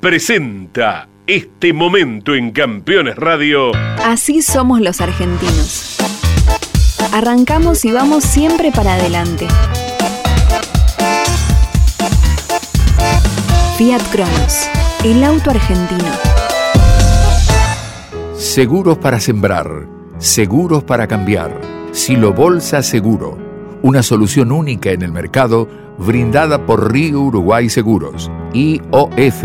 presenta este momento en Campeones Radio. Así somos los argentinos. Arrancamos y vamos siempre para adelante. Fiat Cronos, el auto argentino. Seguros para sembrar, seguros para cambiar. Silo Bolsa Seguro, una solución única en el mercado brindada por Río Uruguay Seguros, IOF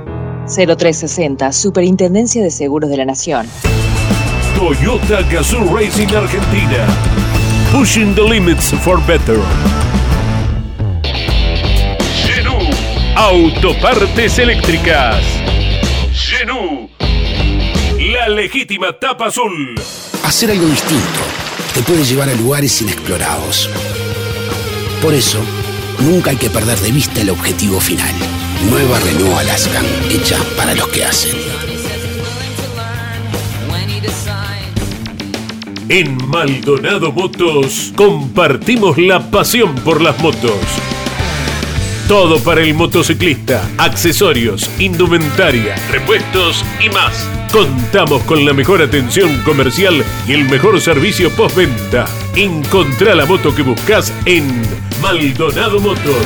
0360, Superintendencia de Seguros de la Nación. Toyota Gazoo Racing Argentina. Pushing the limits for better. Genú. Autopartes eléctricas. Genú. La legítima tapa azul. Hacer algo distinto te puede llevar a lugares inexplorados. Por eso, nunca hay que perder de vista el objetivo final. Nueva Renault Alaskan, hecha para los que hacen. En Maldonado Motos compartimos la pasión por las motos. Todo para el motociclista, accesorios, indumentaria, repuestos y más. Contamos con la mejor atención comercial y el mejor servicio postventa. Encontrá la moto que buscas en Maldonado Motos.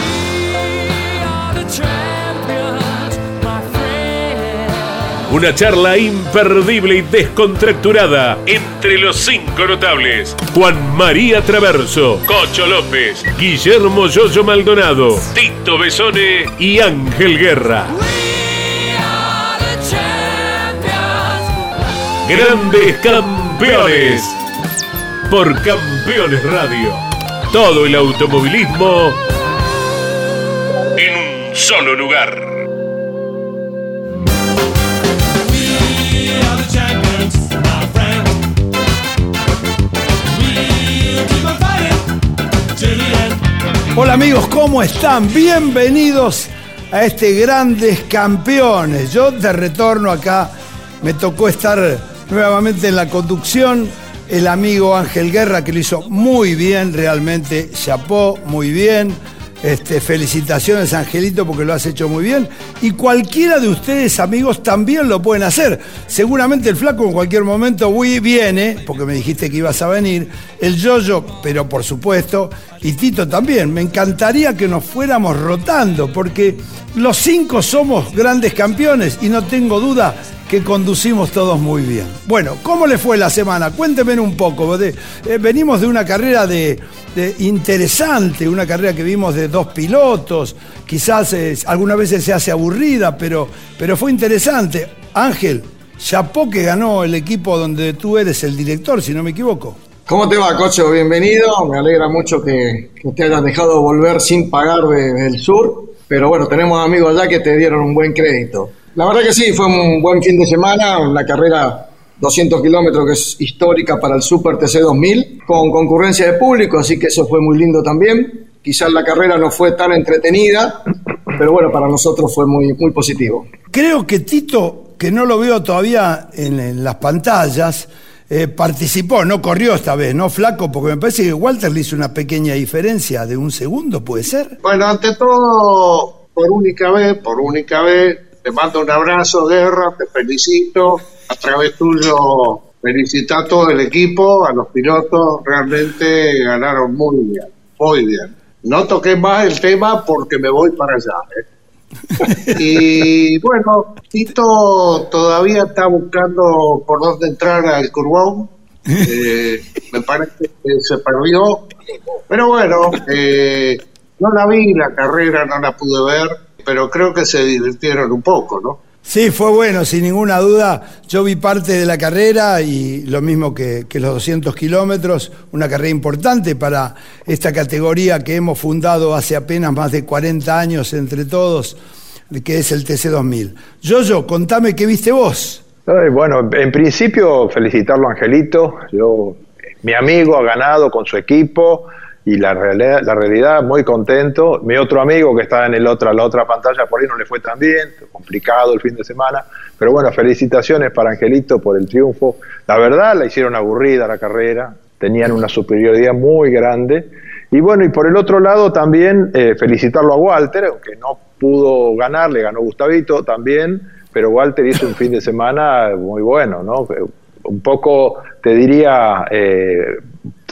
Una charla imperdible y descontracturada entre los cinco notables. Juan María Traverso, Cocho López, Guillermo Yoyo Maldonado, Tito Besone y Ángel Guerra. Grandes campeones. Por Campeones Radio. Todo el automovilismo en un solo lugar. Hola amigos, ¿cómo están? Bienvenidos a este Grandes Campeones. Yo de retorno acá me tocó estar nuevamente en la conducción. El amigo Ángel Guerra que lo hizo muy bien, realmente chapó muy bien. Este, felicitaciones Angelito porque lo has hecho muy bien. Y cualquiera de ustedes amigos también lo pueden hacer. Seguramente el flaco en cualquier momento viene, porque me dijiste que ibas a venir. El Yoyo, pero por supuesto. Y Tito también. Me encantaría que nos fuéramos rotando porque los cinco somos grandes campeones y no tengo duda que conducimos todos muy bien. Bueno, ¿cómo le fue la semana? Cuénteme un poco. Eh, venimos de una carrera de, interesante, una carrera que vimos de dos pilotos. Quizás eh, algunas veces se hace aburrida, pero, pero fue interesante. Ángel, chapó que ganó el equipo donde tú eres el director, si no me equivoco. ¿Cómo te va, Cocho? Bienvenido. Me alegra mucho que, te hayan dejado volver sin pagar del sur. Pero bueno, tenemos amigos allá que te dieron un buen crédito. La verdad que sí, fue un buen fin de semana, una carrera 200 kilómetros que es histórica para el Super TC 2000, con concurrencia de público, así que eso fue muy lindo también. Quizás la carrera no fue tan entretenida, pero bueno, para nosotros fue muy, muy positivo. Creo que Tito, que no lo veo todavía en, las pantallas, eh, participó, no corrió esta vez, ¿no, Flaco? Porque me parece que Walter le hizo una pequeña diferencia de un segundo, ¿puede ser? Bueno, ante todo, por única vez, por única vez, te mando un abrazo, Guerra, te felicito. A través tuyo, felicita a todo el equipo, a los pilotos, realmente ganaron muy bien, muy bien. No toqué más el tema porque me voy para allá. ¿eh? y bueno, Tito todavía está buscando por dónde entrar al Curbón. Eh, me parece que se perdió. Pero bueno, eh, no la vi, la carrera no la pude ver pero creo que se divirtieron un poco, ¿no? Sí, fue bueno, sin ninguna duda. Yo vi parte de la carrera y lo mismo que, que, los 200 kilómetros, una carrera importante para esta categoría que hemos fundado hace apenas más de 40 años entre todos, que es el TC2000. Yoyo, contame qué viste vos. Bueno, en principio felicitarlo a Angelito. Yo, mi amigo ha ganado con su equipo y la realidad, la realidad muy contento. Mi otro amigo que está en el otra, la otra pantalla por ahí no le fue tan bien, complicado el fin de semana, pero bueno, felicitaciones para Angelito por el triunfo. La verdad la hicieron aburrida la carrera, tenían una superioridad muy grande. Y bueno, y por el otro lado también eh, felicitarlo a Walter, aunque no pudo ganar, le ganó Gustavito también, pero Walter hizo un fin de semana muy bueno, ¿no? Un poco, te diría, eh,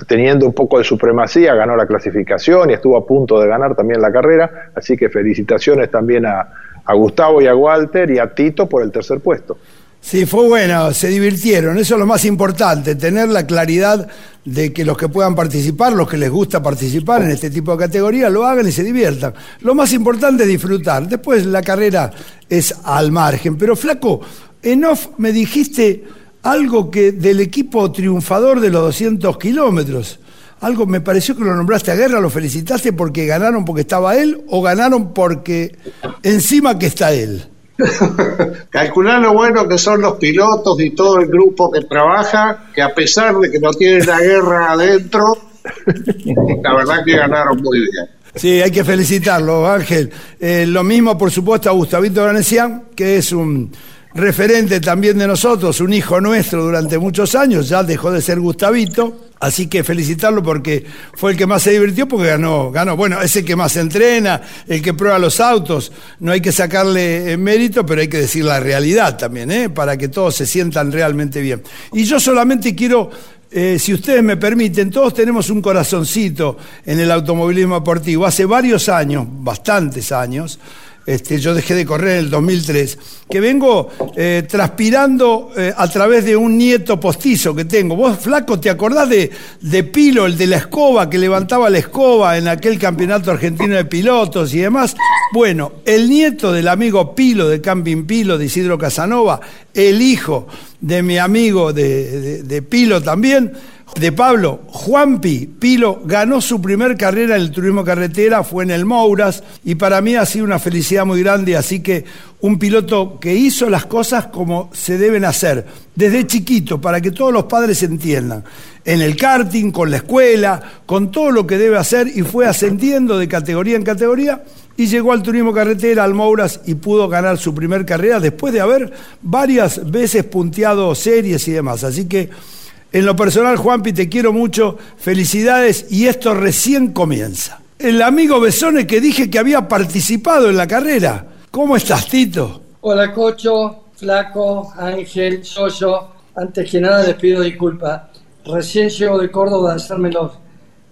teniendo un poco de supremacía, ganó la clasificación y estuvo a punto de ganar también la carrera, así que felicitaciones también a, Gustavo y a Walter y a Tito por el tercer puesto. Sí, fue bueno, se divirtieron, eso es lo más importante, tener la claridad de que los que puedan participar, los que les gusta participar en este tipo de categoría, lo hagan y se diviertan. Lo más importante es disfrutar, después la carrera es al margen, pero flaco, en off me dijiste algo que del equipo triunfador de los 200 kilómetros. Algo me pareció que lo nombraste a guerra, lo felicitaste porque ganaron porque estaba él o ganaron porque encima que está él. Calcular lo bueno que son los pilotos y todo el grupo que trabaja, que a pesar de que no tienen la guerra adentro, la verdad que ganaron muy bien. Sí, hay que felicitarlo, Ángel. Eh, lo mismo, por supuesto, a Gustavito Granesian, que es un referente también de nosotros, un hijo nuestro durante muchos años, ya dejó de ser Gustavito, así que felicitarlo porque fue el que más se divirtió porque ganó, ganó, bueno, es el que más entrena, el que prueba los autos, no hay que sacarle mérito, pero hay que decir la realidad también, ¿eh? para que todos se sientan realmente bien. Y yo solamente quiero eh, si ustedes me permiten, todos tenemos un corazoncito en el automovilismo deportivo. Hace varios años, bastantes años, este, yo dejé de correr en el 2003, que vengo eh, transpirando eh, a través de un nieto postizo que tengo. Vos, flaco, ¿te acordás de, de Pilo, el de la escoba, que levantaba la escoba en aquel campeonato argentino de pilotos y demás? Bueno, el nieto del amigo Pilo de Camping Pilo, de Isidro Casanova, el hijo de mi amigo de Pilo también, de Pablo, Juanpi Pilo ganó su primer carrera en el turismo carretera, fue en el Mouras, y para mí ha sido una felicidad muy grande, así que un piloto que hizo las cosas como se deben hacer, desde chiquito, para que todos los padres entiendan, en el karting, con la escuela, con todo lo que debe hacer, y fue ascendiendo de categoría en categoría, y llegó al turismo carretera, al Mouras, y pudo ganar su primer carrera después de haber varias veces punteado series y demás. Así que en lo personal, Juanpi, te quiero mucho, felicidades y esto recién comienza. El amigo Besone que dije que había participado en la carrera. ¿Cómo estás, Tito? Hola, Cocho, Flaco, Ángel, Soyo. Antes que nada les pido disculpas. Recién llego de Córdoba a hacerme los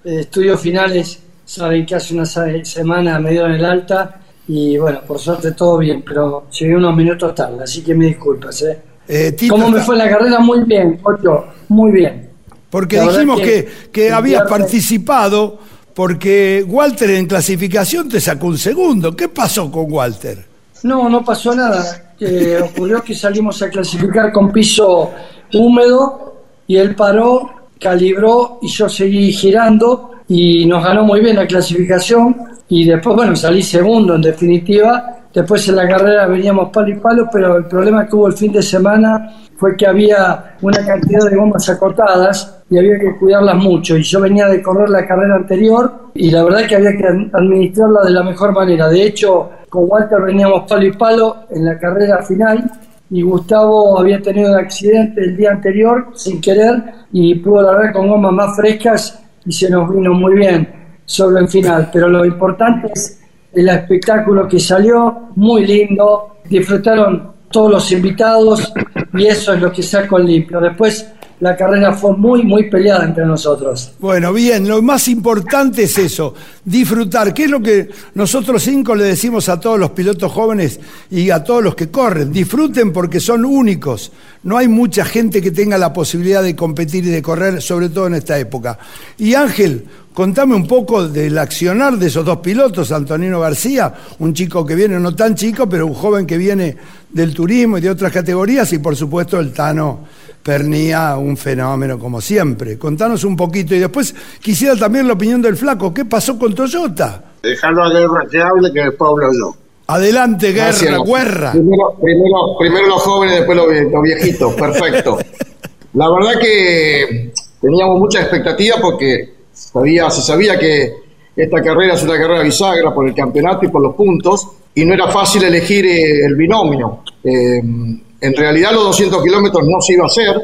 eh, estudios finales. Saben que hace una semana me dieron el alta y bueno, por suerte todo bien, pero llegué unos minutos tarde, así que me disculpas, ¿eh? Eh, ¿Cómo me fue la carrera? Muy bien, Ocho, muy bien. Porque dijimos que, que, habías participado porque Walter en clasificación te sacó un segundo. ¿Qué pasó con Walter? No, no pasó nada. Eh, ocurrió que salimos a clasificar con piso húmedo y él paró, calibró y yo seguí girando y nos ganó muy bien la clasificación y después, bueno, salí segundo en definitiva Después en la carrera veníamos palo y palo, pero el problema que hubo el fin de semana fue que había una cantidad de gomas acotadas y había que cuidarlas mucho. Y yo venía de correr la carrera anterior y la verdad que había que administrarla de la mejor manera. De hecho, con Walter veníamos palo y palo en la carrera final y Gustavo había tenido un accidente el día anterior sin querer y pudo largar con gomas más frescas y se nos vino muy bien sobre el final. Pero lo importante es el espectáculo que salió, muy lindo, disfrutaron todos los invitados y eso es lo que saco limpio. Después la carrera fue muy, muy peleada entre nosotros. Bueno, bien, lo más importante es eso, disfrutar, que es lo que nosotros cinco le decimos a todos los pilotos jóvenes y a todos los que corren, disfruten porque son únicos. No hay mucha gente que tenga la posibilidad de competir y de correr, sobre todo en esta época. Y Ángel, contame un poco del accionar de esos dos pilotos, Antonino García, un chico que viene, no tan chico, pero un joven que viene del turismo y de otras categorías, y por supuesto el Tano Pernía, un fenómeno como siempre. Contanos un poquito y después quisiera también la opinión del flaco. ¿Qué pasó con Toyota? Déjalo a Guerra que hable, que después hablo yo. Adelante, Guerra, Guerra. Primero, primero, primero los jóvenes, después los, los viejitos. Perfecto. La verdad que teníamos mucha expectativa porque sabía, se sabía que esta carrera es una carrera bisagra por el campeonato y por los puntos, y no era fácil elegir eh, el binomio. Eh, en realidad los 200 kilómetros no se iba a hacer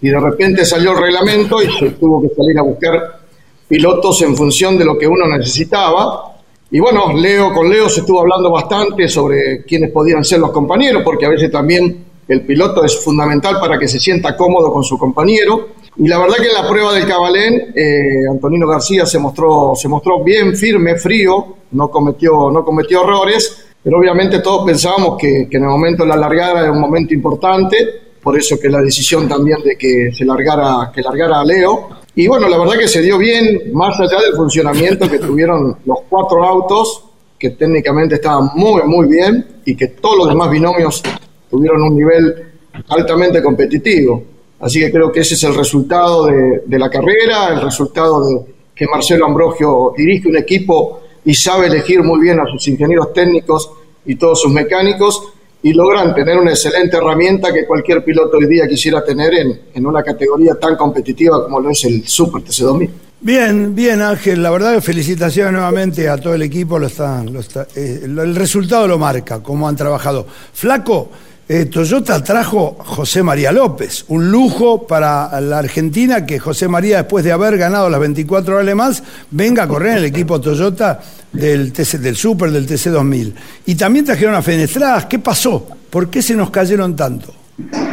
y de repente salió el reglamento y se tuvo que salir a buscar pilotos en función de lo que uno necesitaba. Y bueno, Leo con Leo se estuvo hablando bastante sobre quiénes podían ser los compañeros, porque a veces también el piloto es fundamental para que se sienta cómodo con su compañero. Y la verdad que en la prueba del Cabalén, eh, Antonino García se mostró, se mostró bien firme, frío, no cometió, no cometió errores pero obviamente todos pensábamos que, en el momento de la largada era un momento importante, por eso que la decisión también de que se largara, que largara a Leo. Y bueno, la verdad que se dio bien, más allá del funcionamiento que tuvieron los cuatro autos, que técnicamente estaban muy, muy bien, y que todos los demás binomios tuvieron un nivel altamente competitivo. Así que creo que ese es el resultado de, de la carrera, el resultado de que Marcelo Ambrogio dirige un equipo y sabe elegir muy bien a sus ingenieros técnicos y todos sus mecánicos y logran tener una excelente herramienta que cualquier piloto hoy día quisiera tener en, en una categoría tan competitiva como lo es el Super TC2000. Bien, bien Ángel, la verdad que felicitaciones nuevamente a todo el equipo, lo está, lo está, eh, el resultado lo marca, cómo han trabajado. Flaco, eh, Toyota trajo José María López, un lujo para la Argentina que José María, después de haber ganado las 24 horas más, venga a correr en el equipo Toyota del, TC, del Super, del TC2000. Y también trajeron a Fenestradas. ¿Qué pasó? ¿Por qué se nos cayeron tanto?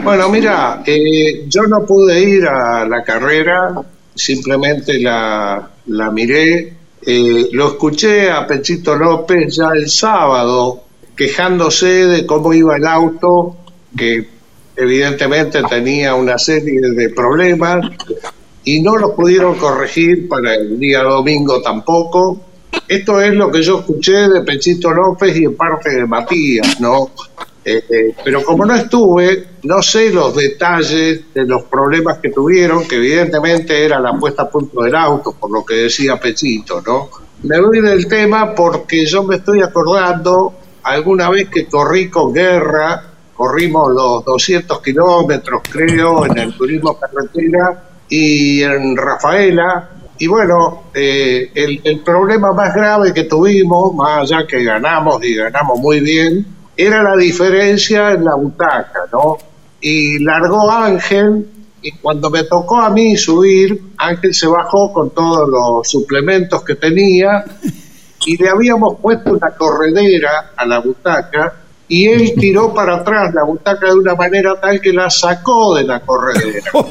Bueno, mira, eh, yo no pude ir a la carrera, simplemente la, la miré. Eh, lo escuché a Pechito López ya el sábado quejándose de cómo iba el auto, que evidentemente tenía una serie de problemas y no los pudieron corregir para el día domingo tampoco. Esto es lo que yo escuché de Pechito López y en parte de Matías, ¿no? Eh, eh, pero como no estuve, no sé los detalles de los problemas que tuvieron, que evidentemente era la puesta a punto del auto, por lo que decía Pechito, ¿no? Me voy del tema porque yo me estoy acordando alguna vez que corrí con guerra, corrimos los 200 kilómetros, creo, en el turismo carretera y en Rafaela. Y bueno, eh, el, el, problema más grave que tuvimos, más allá que ganamos y ganamos muy bien, era la diferencia en la butaca, ¿no? Y largó Ángel, y cuando me tocó a mí subir, Ángel se bajó con todos los suplementos que tenía y le habíamos puesto una corredera a la butaca y él tiró para atrás la butaca de una manera tal que la sacó de la corredera.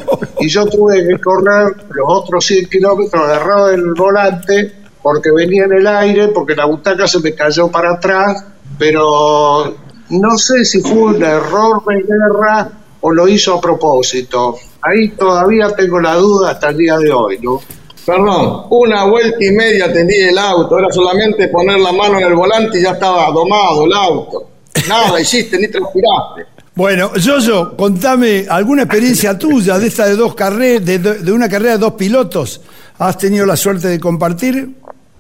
Y yo tuve que correr los otros 100 kilómetros agarrado del volante porque venía en el aire, porque la butaca se me cayó para atrás, pero no sé si fue un error de guerra o lo hizo a propósito. Ahí todavía tengo la duda hasta el día de hoy, ¿no? Perdón, una vuelta y media tenía el auto, era solamente poner la mano en el volante y ya estaba domado el auto. Nada hiciste, ni transpiraste. Bueno, Yoyo, contame alguna experiencia tuya de esta de dos carreras, de, de, una carrera de dos pilotos. ¿Has tenido la suerte de compartir?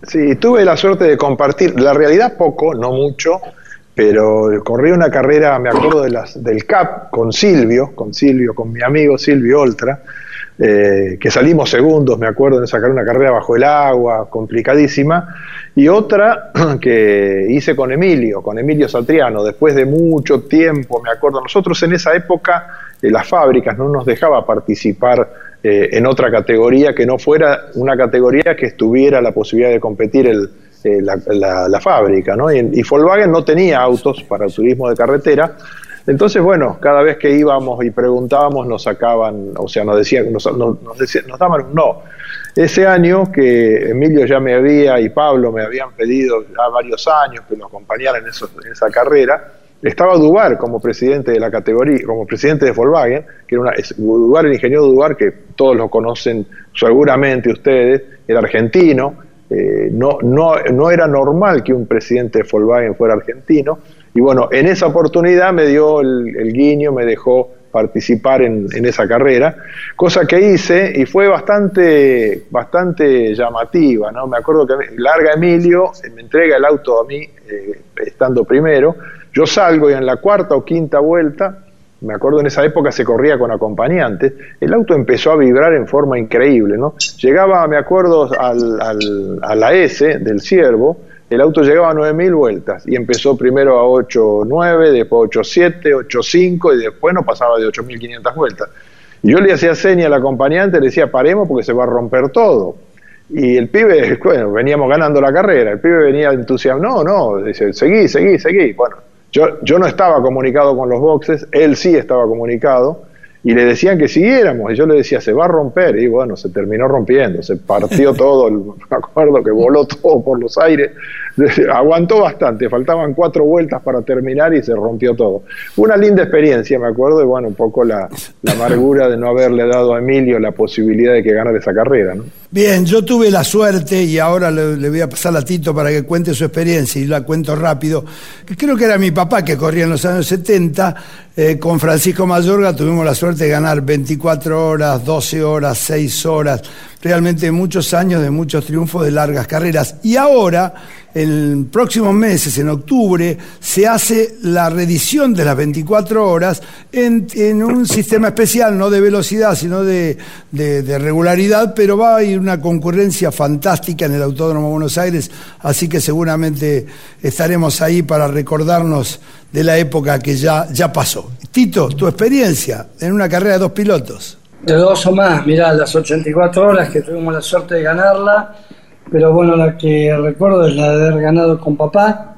Sí, tuve la suerte de compartir. La realidad poco, no mucho, pero corrí una carrera, me acuerdo de las, del CAP con Silvio, con Silvio, con mi amigo Silvio Oltra eh, que salimos segundos, me acuerdo, de sacar una carrera bajo el agua, complicadísima, y otra que hice con Emilio, con Emilio Satriano, después de mucho tiempo, me acuerdo, nosotros en esa época eh, las fábricas no nos dejaba participar eh, en otra categoría que no fuera una categoría que estuviera la posibilidad de competir el, la, fábrica. Y, y Volkswagen no tenía autos para el turismo de carretera, Entonces, bueno, cada vez que íbamos y preguntábamos nos sacaban, o sea, nos decían, nos, decían, nos daban un no. Ese año que Emilio ya me había y Pablo me habían pedido ya varios años que nos acompañaran en, en esa carrera, estaba Dubar como presidente de la categoría, como presidente de Volkswagen, que era una, Dubar, el ingeniero Dubar, que todos lo conocen seguramente ustedes, era argentino, eh, no, no, no era normal que un presidente de Volkswagen fuera argentino, y bueno, en esa oportunidad me dio el, guiño, me dejó participar en, esa carrera, cosa que hice y fue bastante, bastante llamativa, ¿no? Me acuerdo que larga Emilio, me entrega el auto a mí, eh, estando primero, yo salgo y en la cuarta o quinta vuelta, me acuerdo en esa época se corría con acompañantes, el auto empezó a vibrar en forma increíble, ¿no? Llegaba, me acuerdo, al, al, a la S del Ciervo, el auto llegaba a 9.000 vueltas y empezó primero a 8.9, después 8.7, 8.5 y después no pasaba de 8.500 vueltas. Y yo le hacía seña al acompañante, le decía paremos porque se va a romper todo. Y el pibe, bueno, veníamos ganando la carrera, el pibe venía entusiasmado, no, no, dice, seguí, seguí, seguí. Bueno, yo, yo no estaba comunicado con los boxes, él sí estaba comunicado, y le decían que siguiéramos, y yo le decía, se va a romper, y bueno, se terminó rompiendo, se partió todo, me acuerdo que voló todo por los aires, aguantó bastante, faltaban cuatro vueltas para terminar y se rompió todo. Una linda experiencia, me acuerdo, y bueno, un poco la, amargura de no haberle dado a Emilio la posibilidad de que ganara esa carrera. Bien, yo tuve la suerte, y ahora le, voy a pasar a Tito para que cuente su experiencia, y la cuento rápido, creo que era mi papá que corría en los años 70, eh, con Francisco Mayorga tuvimos la suerte de ganar 24 horas, 12 horas, 6 horas, realmente muchos años de muchos triunfos de largas carreras. Y ahora, en próximos meses, en octubre, se hace la reedición de las 24 horas en, un sistema especial, no de velocidad, sino de, regularidad, pero va a ir una concurrencia fantástica en el Autódromo Buenos Aires, así que seguramente estaremos ahí para recordarnos de la época que ya, ya pasó. Tito, tu experiencia en una carrera de dos pilotos de dos o más, mirá, las 84 horas que tuvimos la suerte de ganarla, pero bueno, la que recuerdo es la de haber ganado con papá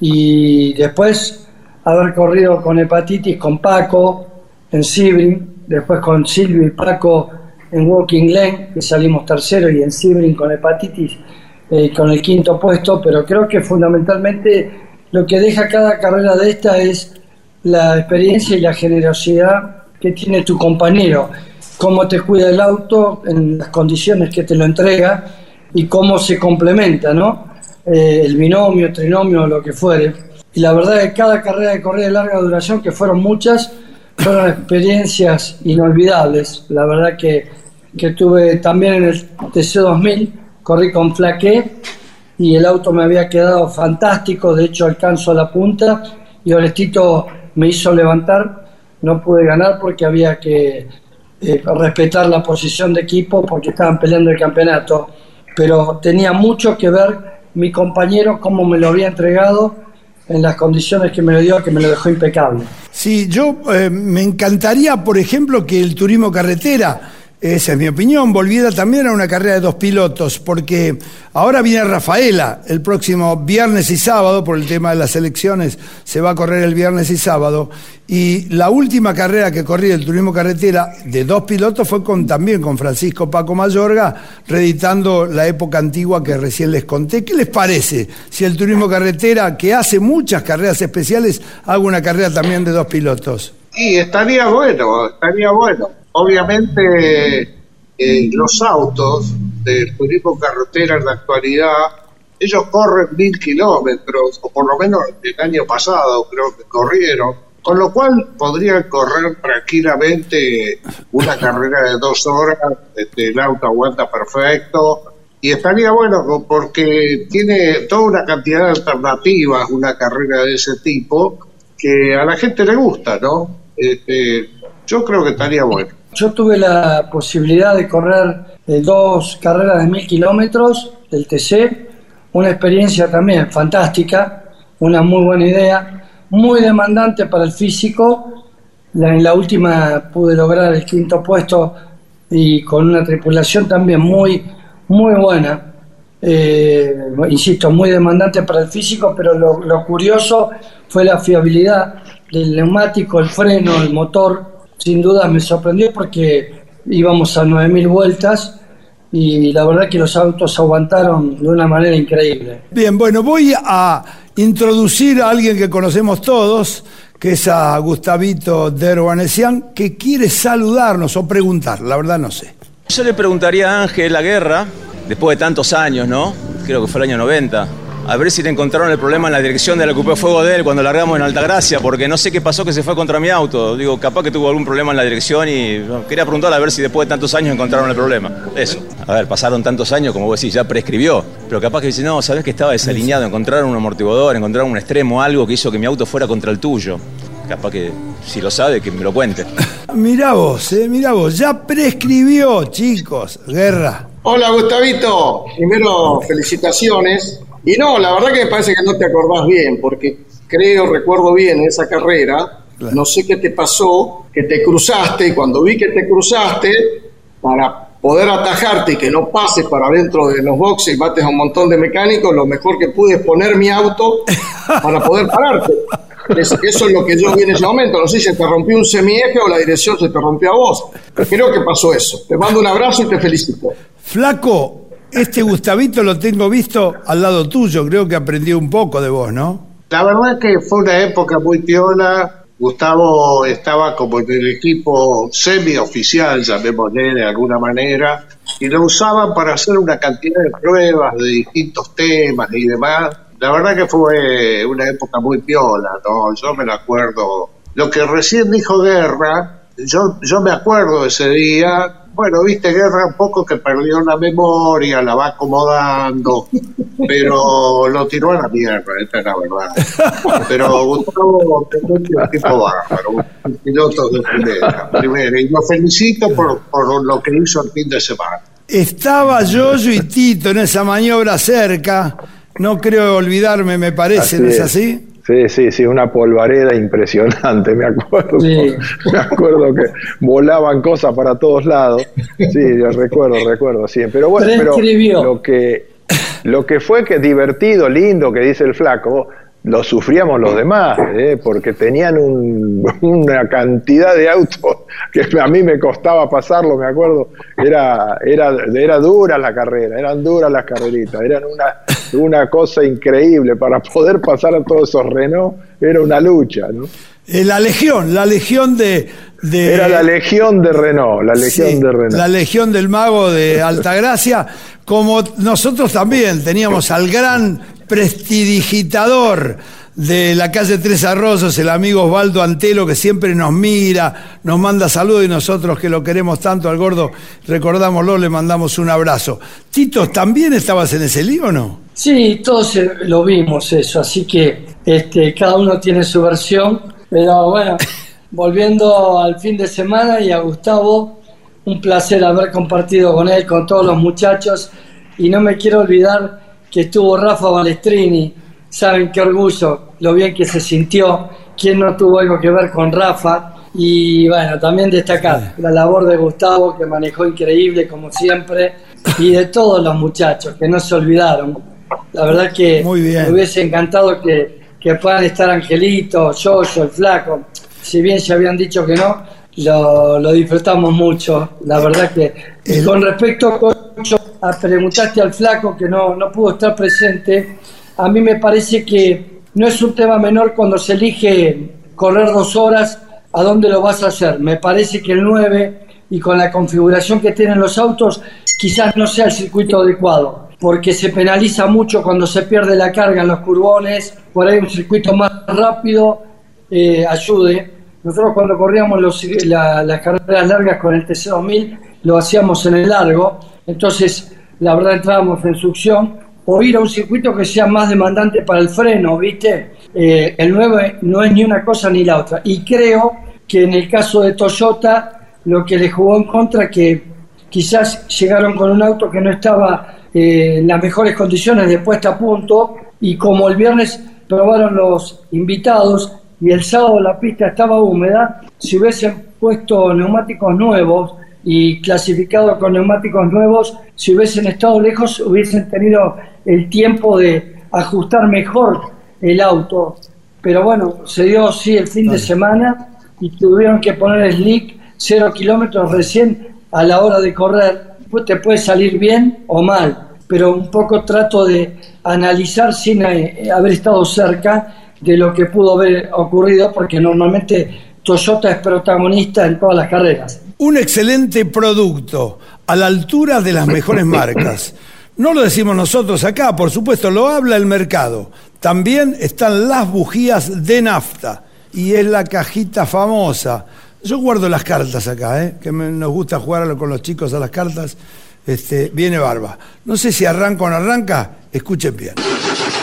y después haber corrido con hepatitis con Paco en Sibrin, después con Silvio y Paco en Walking Lane, que salimos tercero, y en Sibrin con hepatitis eh, con el quinto puesto, pero creo que fundamentalmente lo que deja cada carrera de esta es la experiencia y la generosidad que tiene tu compañero. Cómo te cuida el auto en las condiciones que te lo entrega y cómo se complementa, ¿no? Eh, el binomio, trinomio, lo que fuere. Y la verdad es que cada carrera de corrida de larga duración, que fueron muchas, fueron experiencias inolvidables. La verdad que, que tuve también en el TC2000, corrí con Flaqué y el auto me había quedado fantástico, de hecho alcanzo a la punta y Orestito me hizo levantar, no pude ganar porque había que eh, respetar la posición de equipo porque estaban peleando el campeonato, pero tenía mucho que ver mi compañero cómo me lo había entregado en las condiciones que me lo dio, que me lo dejó impecable. Sí, yo eh, me encantaría, por ejemplo, que el turismo carretera esa es mi opinión. Volviera también a una carrera de dos pilotos, porque ahora viene Rafaela el próximo viernes y sábado, por el tema de las elecciones, se va a correr el viernes y sábado. Y la última carrera que corrí el turismo carretera de dos pilotos fue con, también con Francisco Paco Mayorga, reeditando la época antigua que recién les conté. ¿Qué les parece si el turismo carretera, que hace muchas carreras especiales, haga una carrera también de dos pilotos? Sí, estaría bueno, estaría bueno obviamente eh, los autos del turismo carretera en la actualidad, ellos corren mil kilómetros, o por lo menos el año pasado creo que corrieron, con lo cual podrían correr tranquilamente una carrera de dos horas, este, el auto aguanta perfecto, y estaría bueno porque tiene toda una cantidad de alternativas una carrera de ese tipo que a la gente le gusta, ¿no? Este, yo creo que estaría bueno. Yo tuve la posibilidad de correr eh, dos carreras de mil kilómetros del TC, una experiencia también fantástica, una muy buena idea, muy demandante para el físico. en la última pude lograr el quinto puesto y con una tripulación también muy, muy buena. Eh, insisto, muy demandante para el físico, pero lo, lo curioso fue la fiabilidad del neumático, el freno, el motor, sin duda me sorprendió porque íbamos a 9.000 vueltas y la verdad que los autos aguantaron de una manera increíble. Bien, bueno, voy a introducir a alguien que conocemos todos, que es a Gustavito Derwanesian, que quiere saludarnos o preguntar, la verdad no sé. Yo le preguntaría a Ángel la guerra, después de tantos años, ¿no? Creo que fue el año 90 a ver si le encontraron el problema en la dirección de la Coupé Fuego de él cuando largamos en Altagracia, porque no sé qué pasó que se fue contra mi auto. Digo, capaz que tuvo algún problema en la dirección y quería preguntarle a ver si después de tantos años encontraron el problema. Eso. A ver, pasaron tantos años, como vos decís, ya prescribió. Pero capaz que dice, no, sabés que estaba desalineado, encontraron un amortiguador, encontraron un extremo, algo que hizo que mi auto fuera contra el tuyo. Capaz que, si lo sabe, que me lo cuente. Mirá vos, eh, mirá vos, ya prescribió, chicos, guerra. Hola, Gustavito. Primero, felicitaciones y no, la verdad que me parece que no te acordás bien, porque creo, recuerdo bien esa carrera, no sé qué te pasó, que te cruzaste y cuando vi que te cruzaste, para poder atajarte y que no pases para adentro de los boxes y mates a un montón de mecánicos, lo mejor que pude es poner mi auto para poder pararte. eso es lo que yo vi en ese momento. No sé si se te rompió un semieje o la dirección se te rompió a vos. Creo que pasó eso. Te mando un abrazo y te felicito. Flaco, este Gustavito lo tengo visto al lado tuyo, creo que aprendió un poco de vos, ¿no? La verdad que fue una época muy piola. Gustavo estaba como en el equipo semioficial, llamémosle de alguna manera, y lo usaban para hacer una cantidad de pruebas de distintos temas y demás. La verdad que fue una época muy piola, ¿no? Yo me lo acuerdo. Lo que recién dijo Guerra, yo, yo me acuerdo ese día, bueno, viste, Guerra un poco que perdió la memoria, la va acomodando, pero lo tiró a la mierda, esta es la verdad. Pero Gustavo es un tipo bárbaro, un piloto de primera, primera, y lo felicito por, por lo que hizo el fin de semana. Estaba yo y Tito en esa maniobra cerca, no creo olvidarme, me parece, ¿no es así? Sí, sí, sí, una polvareda impresionante, me acuerdo. Me acuerdo que volaban cosas para todos lados. Sí, yo recuerdo, recuerdo, sí. Pero bueno, pero lo que, lo que fue que divertido, lindo, que dice el flaco, lo sufríamos los demás, ¿eh? porque tenían una cantidad de autos que a mí me costaba pasarlo, me acuerdo. Era, era, era dura la carrera, eran duras las carreritas, eran una, una cosa increíble. Para poder pasar a todos esos Renault era una lucha, ¿no? Eh, la legión, la legión de, Era la legión de Renault, la legión de Renault. La legión del mago de Altagracia, como nosotros también teníamos al gran prestidigitador de la calle Tres Arroyos, el amigo Osvaldo Antelo, que siempre nos mira, nos manda saludos y nosotros que lo queremos tanto al gordo, recordámoslo, le mandamos un abrazo. Tito, ¿también estabas en ese lío o no? Sí, todos eh, lo vimos eso, así que este, cada uno tiene su versión, pero bueno, volviendo al fin de semana y a Gustavo, un placer haber compartido con él, con todos los muchachos, y no me quiero olvidar que estuvo Rafa Balestrini, saben qué orgullo, lo bien que se sintió, quién no tuvo algo que ver con Rafa. Y bueno, también destacar la labor de Gustavo, que manejó increíble como siempre, y de todos los muchachos que no se olvidaron. La verdad que me hubiese encantado que, que puedan estar Angelito, yo, el Flaco. Si bien se habían dicho que no, lo, disfrutamos mucho. La verdad que con respecto a preguntaste al flaco que no, no pudo estar presente, a mí me parece que no es un tema menor cuando se elige correr dos horas, ¿a dónde lo vas a hacer? Me parece que el 9 y con la configuración que tienen los autos, quizás no sea el circuito adecuado, porque se penaliza mucho cuando se pierde la carga en los curbones, por ahí un circuito más rápido eh, ayude nosotros cuando corríamos las carreras largas con el TC2000 lo hacíamos en el largo, entonces la verdad entrábamos en succión o ir a un circuito que sea más demandante para el freno, ¿viste? Eh, el 9 no es ni una cosa ni la otra. Y creo que en el caso de Toyota lo que le jugó en contra que quizás llegaron con un auto que no estaba eh, en las mejores condiciones de puesta a punto y como el viernes probaron los invitados y el sábado la pista estaba húmeda, si hubiesen puesto neumáticos nuevos y clasificado con neumáticos nuevos, si hubiesen estado lejos, hubiesen tenido el tiempo de ajustar mejor el auto pero bueno, se dio sí el fin de semana y tuvieron que poner slick cero kilómetros recién a la hora de correr. Pues te puede salir bien o mal, pero un poco trato de analizar sin eh, haber estado cerca de lo que pudo haber ocurrido, porque normalmente Toyota es protagonista en todas las carreras. Un excelente producto, a la altura de las mejores marcas. No lo decimos nosotros acá, por supuesto, lo habla el mercado. También están las bujías de nafta y es la cajita famosa. Yo guardo las cartas acá, ¿eh? que nos gusta jugar con los chicos a las cartas. Este, viene barba. No sé si arranca o no arranca, escuchen bien.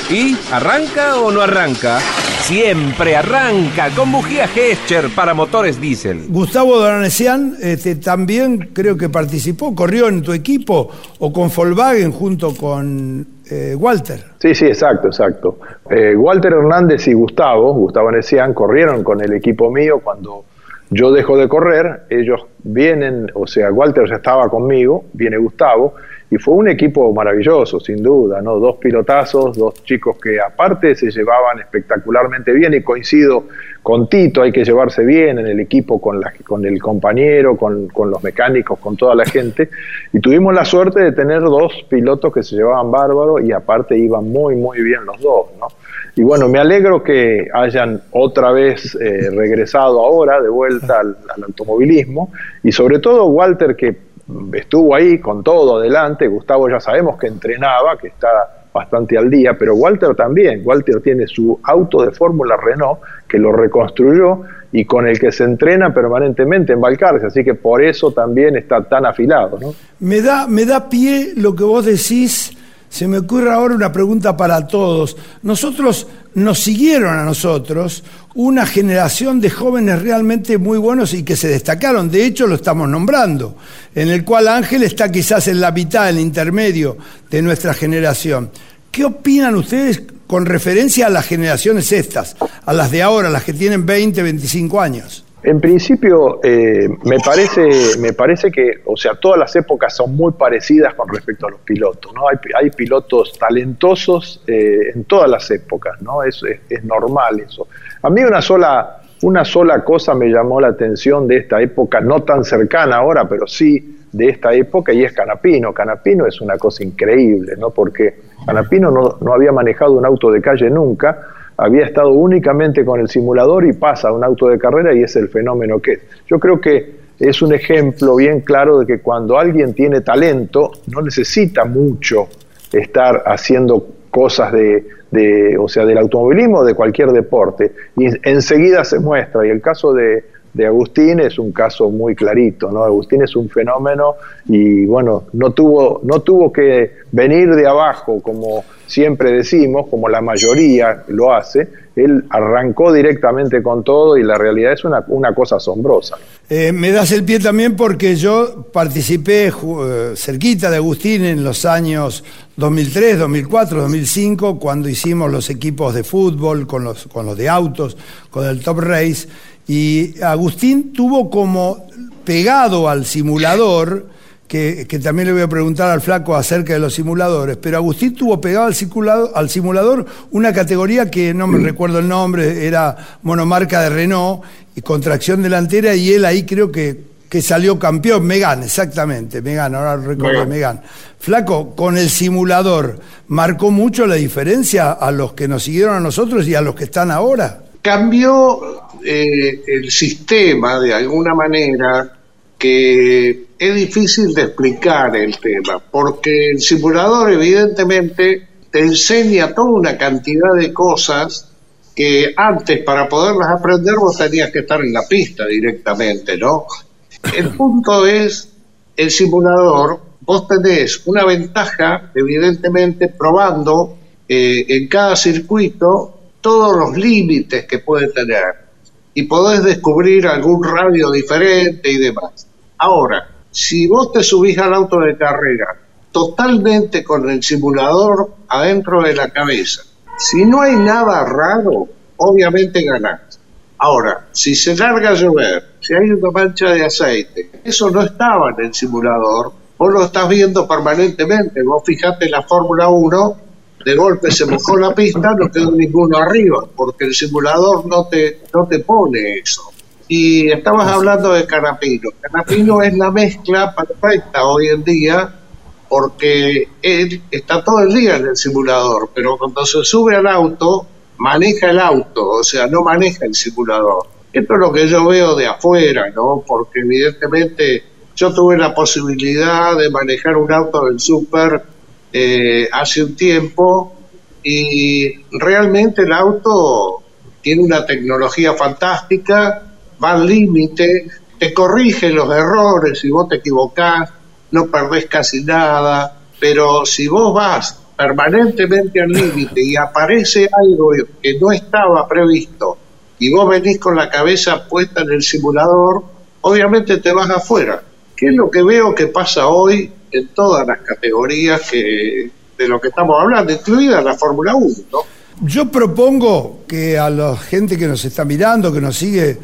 ¿Y arranca o no arranca? Siempre arranca con bujía Gescher para motores diésel. Gustavo Doranesian este, también creo que participó, corrió en tu equipo o con Volkswagen junto con eh, Walter. Sí, sí, exacto, exacto. Eh, Walter Hernández y Gustavo, Gustavo Nesian, corrieron con el equipo mío cuando yo dejo de correr, ellos vienen, o sea, Walter ya estaba conmigo, viene Gustavo, y fue un equipo maravilloso, sin duda, ¿no? Dos pilotazos, dos chicos que aparte se llevaban espectacularmente bien y coincido con Tito, hay que llevarse bien en el equipo con, la, con el compañero, con, con, los mecánicos, con toda la gente. Y tuvimos la suerte de tener dos pilotos que se llevaban bárbaro y aparte iban muy, muy bien los dos, ¿no? Y bueno, me alegro que hayan otra vez eh, regresado ahora de vuelta al, al automovilismo y sobre todo Walter que estuvo ahí con todo adelante, Gustavo ya sabemos que entrenaba, que está bastante al día, pero Walter también, Walter tiene su auto de Fórmula Renault que lo reconstruyó y con el que se entrena permanentemente en Balcarce, así que por eso también está tan afilado. ¿no? Me, da, me da pie lo que vos decís se me ocurre ahora una pregunta para todos. Nosotros nos siguieron a nosotros una generación de jóvenes realmente muy buenos y que se destacaron. De hecho, lo estamos nombrando, en el cual Ángel está quizás en la mitad, en el intermedio de nuestra generación. ¿Qué opinan ustedes con referencia a las generaciones estas, a las de ahora, las que tienen 20, 25 años? En principio, eh, me, parece, me parece que, o sea, todas las épocas son muy parecidas con respecto a los pilotos, ¿no? Hay, hay pilotos talentosos eh, en todas las épocas, ¿no? Es, es, normal eso. A mí una sola, una sola cosa me llamó la atención de esta época, no tan cercana ahora, pero sí de esta época, y es Canapino. Canapino es una cosa increíble, ¿no? Porque Canapino no, no había manejado un auto de calle nunca, había estado únicamente con el simulador y pasa a un auto de carrera y es el fenómeno que es. Yo creo que es un ejemplo bien claro de que cuando alguien tiene talento no necesita mucho estar haciendo cosas de, o sea, del automovilismo o de cualquier deporte y enseguida se muestra y el caso de, de Agustín es un caso muy clarito, ¿no? Agustín es un fenómeno y bueno, no tuvo, no tuvo que venir de abajo como siempre decimos, como la mayoría lo hace, él arrancó directamente con todo y la realidad es una, una cosa asombrosa. Eh, me das el pie también porque yo participé eh, cerquita de Agustín en los años 2003, 2004, 2005, cuando hicimos los equipos de fútbol con los, con los de autos, con el Top Race y Agustín tuvo como pegado al simulador, que, también le voy a preguntar al flaco acerca de los simuladores, pero Agustín tuvo pegado al, al simulador una categoría que no me recuerdo el nombre, era monomarca de Renault y contracción delantera, y él ahí creo que, que salió campeón, Megan, exactamente, Megan, ahora recuerdo Megan. Flaco, con el simulador, ¿marcó mucho la diferencia a los que nos siguieron a nosotros y a los que están ahora? Cambió eh, el sistema de alguna manera que es difícil de explicar el tema, porque el simulador evidentemente te enseña toda una cantidad de cosas que antes para poderlas aprender vos tenías que estar en la pista directamente, ¿no? El punto es, el simulador, vos tenés una ventaja, evidentemente, probando eh, en cada circuito todos los límites que puede tener y podés descubrir algún radio diferente y demás. Ahora, si vos te subís al auto de carrera totalmente con el simulador adentro de la cabeza, si no hay nada raro, obviamente ganás. Ahora, si se larga a llover, si hay una mancha de aceite, eso no estaba en el simulador, vos lo estás viendo permanentemente. Vos fijate la Fórmula 1, de golpe se mojó la pista, no quedó ninguno arriba, porque el simulador no te, no te pone eso. Y estabas hablando de Canapino. Canapino es la mezcla perfecta hoy en día porque él está todo el día en el simulador, pero cuando se sube al auto, maneja el auto, o sea, no maneja el simulador. Esto es lo que yo veo de afuera, ¿no? Porque evidentemente yo tuve la posibilidad de manejar un auto del súper eh, hace un tiempo y realmente el auto tiene una tecnología fantástica, va al límite, te corrige los errores si vos te equivocás, no perdés casi nada, pero si vos vas permanentemente al límite y aparece algo que no estaba previsto y vos venís con la cabeza puesta en el simulador, obviamente te vas afuera. ¿Qué es lo que veo que pasa hoy en todas las categorías que, de lo que estamos hablando, incluida la Fórmula 1? Yo propongo que a la gente que nos está mirando, que nos sigue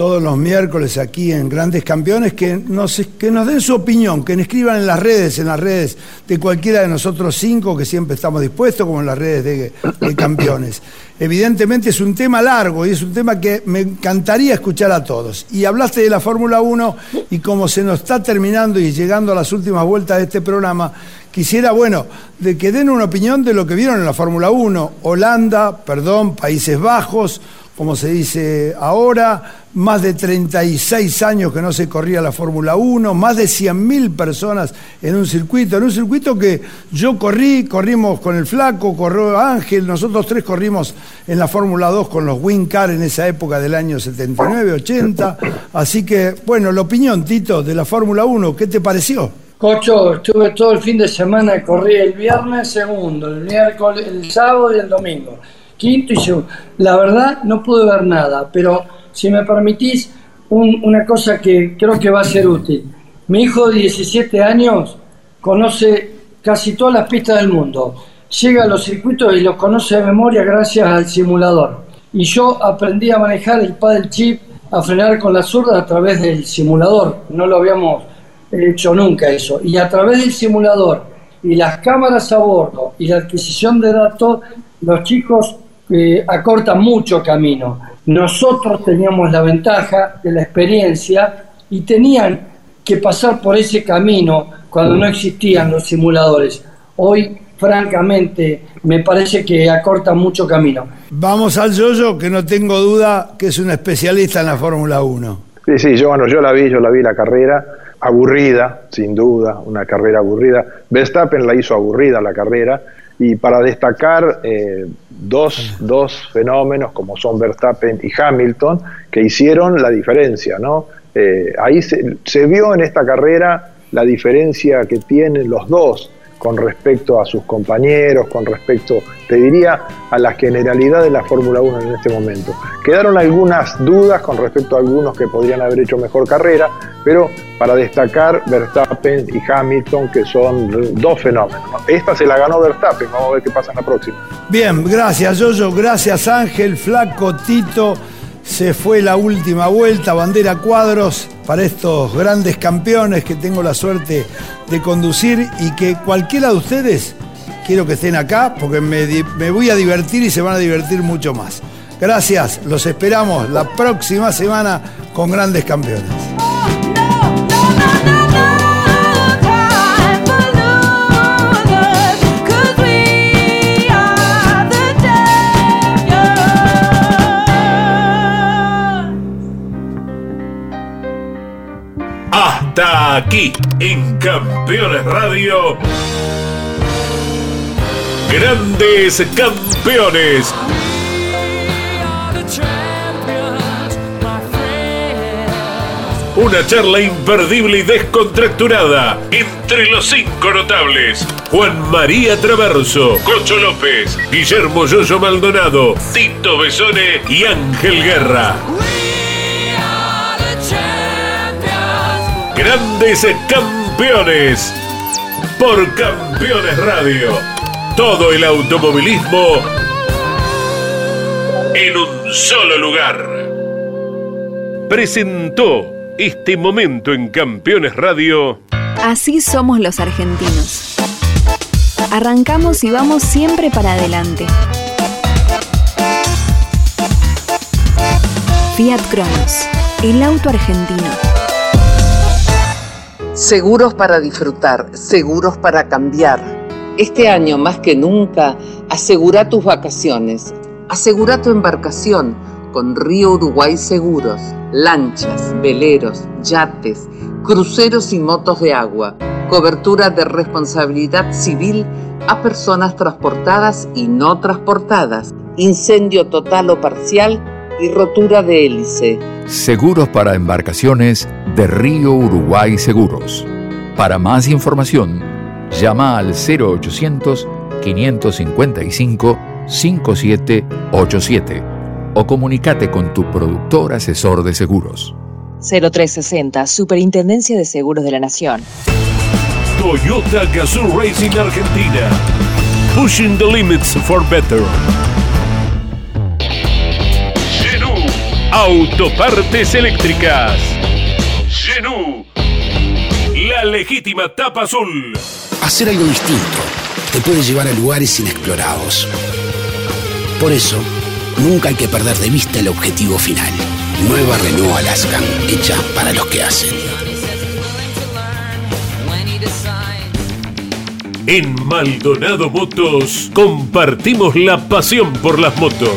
todos los miércoles aquí en Grandes Campeones, que nos, que nos den su opinión, que nos escriban en las redes, en las redes de cualquiera de nosotros cinco, que siempre estamos dispuestos, como en las redes de, campeones. Evidentemente es un tema largo y es un tema que me encantaría escuchar a todos. Y hablaste de la Fórmula 1 y como se nos está terminando y llegando a las últimas vueltas de este programa, quisiera, bueno, de que den una opinión de lo que vieron en la Fórmula 1. Holanda, perdón, Países Bajos, como se dice ahora, más de 36 años que no se corría la Fórmula 1, más de 100.000 personas en un circuito, en un circuito que yo corrí, corrimos con el Flaco, corrió Ángel, nosotros tres corrimos en la Fórmula 2 con los Car en esa época del año 79, 80, así que, bueno, la opinión, Tito, de la Fórmula 1, ¿qué te pareció? Cocho, estuve todo el fin de semana, corrí el viernes segundo, el miércoles, el sábado y el domingo quinto y yo. La verdad no pude ver nada, pero si me permitís una cosa que creo que va a ser útil. Mi hijo de 17 años conoce casi todas las pistas del mundo. Llega a los circuitos y los conoce de memoria gracias al simulador. Y yo aprendí a manejar el paddle chip, a frenar con la zurda a través del simulador. No lo habíamos hecho nunca eso. Y a través del simulador y las cámaras a bordo y la adquisición de datos, los chicos eh, acorta mucho camino. Nosotros teníamos la ventaja de la experiencia y tenían que pasar por ese camino cuando no existían los simuladores. Hoy, francamente, me parece que acorta mucho camino. Vamos al Yoyo, que no tengo duda que es un especialista en la Fórmula 1. Sí, sí, yo, bueno, yo la vi, yo la vi la carrera, aburrida, sin duda, una carrera aburrida. Verstappen la hizo aburrida la carrera, y para destacar eh, dos, dos, fenómenos como son Verstappen y Hamilton que hicieron la diferencia, ¿no? Eh, ahí se, se, vio en esta carrera la diferencia que tienen los dos con respecto a sus compañeros, con respecto, te diría, a la generalidad de la Fórmula 1 en este momento. Quedaron algunas dudas con respecto a algunos que podrían haber hecho mejor carrera, pero para destacar Verstappen y Hamilton, que son dos fenómenos. Esta se la ganó Verstappen, vamos a ver qué pasa en la próxima. Bien, gracias Yoyo, gracias Ángel, Flaco, Tito. Se fue la última vuelta, bandera cuadros para estos grandes campeones que tengo la suerte de conducir y que cualquiera de ustedes quiero que estén acá porque me, me voy a divertir y se van a divertir mucho más. Gracias, los esperamos la próxima semana con grandes campeones. Hasta aquí en Campeones Radio. Grandes campeones. Una charla imperdible y descontracturada entre los cinco notables. Juan María Traverso, Cocho López, Guillermo Yoyo Maldonado, Tito Besone y Ángel Guerra. Grandes campeones por Campeones Radio. Todo el automovilismo en un solo lugar. Presentó este momento en Campeones Radio. Así somos los argentinos. Arrancamos y vamos siempre para adelante. Fiat Cronos, el auto argentino. Seguros para disfrutar, seguros para cambiar. Este año más que nunca, asegura tus vacaciones. Asegura tu embarcación con Río Uruguay Seguros. Lanchas, veleros, yates, cruceros y motos de agua. Cobertura de responsabilidad civil a personas transportadas y no transportadas. Incendio total o parcial y rotura de hélice. Seguros para embarcaciones de Río Uruguay Seguros. Para más información, llama al 0800 555 5787 o comunícate con tu productor asesor de seguros. 0360, Superintendencia de Seguros de la Nación. Toyota Gazoo Racing Argentina. Pushing the limits for better. Autopartes eléctricas. Genú. La legítima tapa azul. Hacer algo distinto te puede llevar a lugares inexplorados. Por eso, nunca hay que perder de vista el objetivo final. Nueva Renault Alaskan, hecha para los que hacen. En Maldonado Motos compartimos la pasión por las motos.